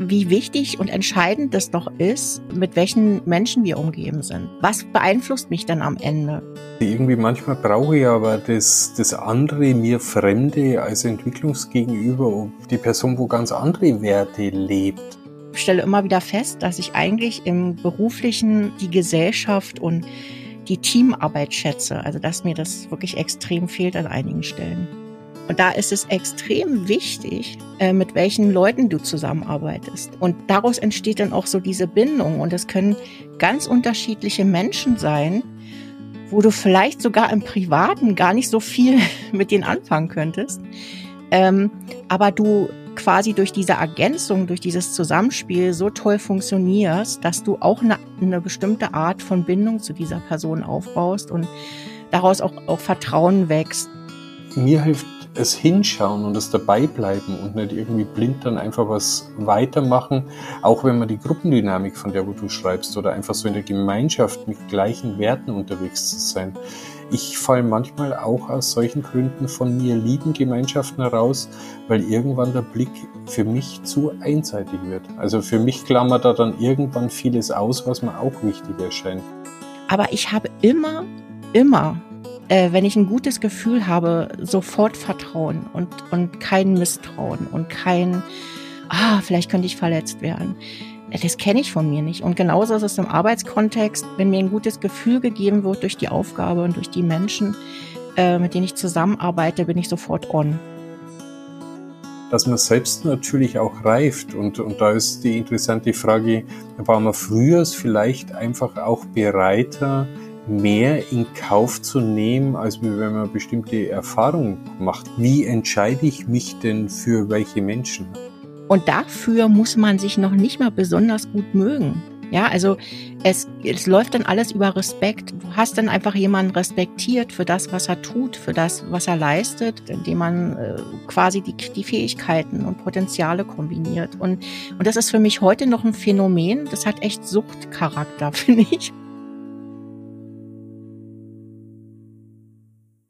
wie wichtig und entscheidend es doch ist, mit welchen Menschen wir umgeben sind. Was beeinflusst mich dann am Ende? Irgendwie manchmal brauche ich aber das, das andere, mir Fremde als Entwicklungsgegenüber, ob die Person, wo ganz andere Werte lebt. Ich stelle immer wieder fest, dass ich eigentlich im beruflichen die Gesellschaft und die Teamarbeit schätze. Also dass mir das wirklich extrem fehlt an einigen Stellen. Und da ist es extrem wichtig, äh, mit welchen Leuten du zusammenarbeitest. Und daraus entsteht dann auch so diese Bindung. Und es können ganz unterschiedliche Menschen sein, wo du vielleicht sogar im Privaten gar nicht so viel mit denen anfangen könntest. Ähm, aber du quasi durch diese Ergänzung, durch dieses Zusammenspiel so toll funktionierst, dass du auch eine, eine bestimmte Art von Bindung zu dieser Person aufbaust und daraus auch, auch Vertrauen wächst. Mir hilft es hinschauen und es dabei bleiben und nicht irgendwie blind dann einfach was weitermachen, auch wenn man die Gruppendynamik, von der wo du schreibst, oder einfach so in der Gemeinschaft mit gleichen Werten unterwegs zu sein. Ich falle manchmal auch aus solchen Gründen von mir lieben Gemeinschaften heraus, weil irgendwann der Blick für mich zu einseitig wird. Also für mich klammert da dann irgendwann vieles aus, was mir auch wichtig erscheint. Aber ich habe immer, immer äh, wenn ich ein gutes Gefühl habe, sofort Vertrauen und, und kein Misstrauen und kein, ah, vielleicht könnte ich verletzt werden. Das kenne ich von mir nicht. Und genauso ist es im Arbeitskontext, wenn mir ein gutes Gefühl gegeben wird durch die Aufgabe und durch die Menschen, äh, mit denen ich zusammenarbeite, bin ich sofort on dass man selbst natürlich auch reift. Und, und da ist die interessante Frage, war man früher vielleicht einfach auch bereiter, mehr in Kauf zu nehmen, als wenn man bestimmte Erfahrungen macht. Wie entscheide ich mich denn für welche Menschen? Und dafür muss man sich noch nicht mal besonders gut mögen. Ja, also es, es läuft dann alles über Respekt. Du hast dann einfach jemanden respektiert für das, was er tut, für das, was er leistet, indem man äh, quasi die, die Fähigkeiten und Potenziale kombiniert. Und, und das ist für mich heute noch ein Phänomen. Das hat echt Suchtcharakter, finde ich.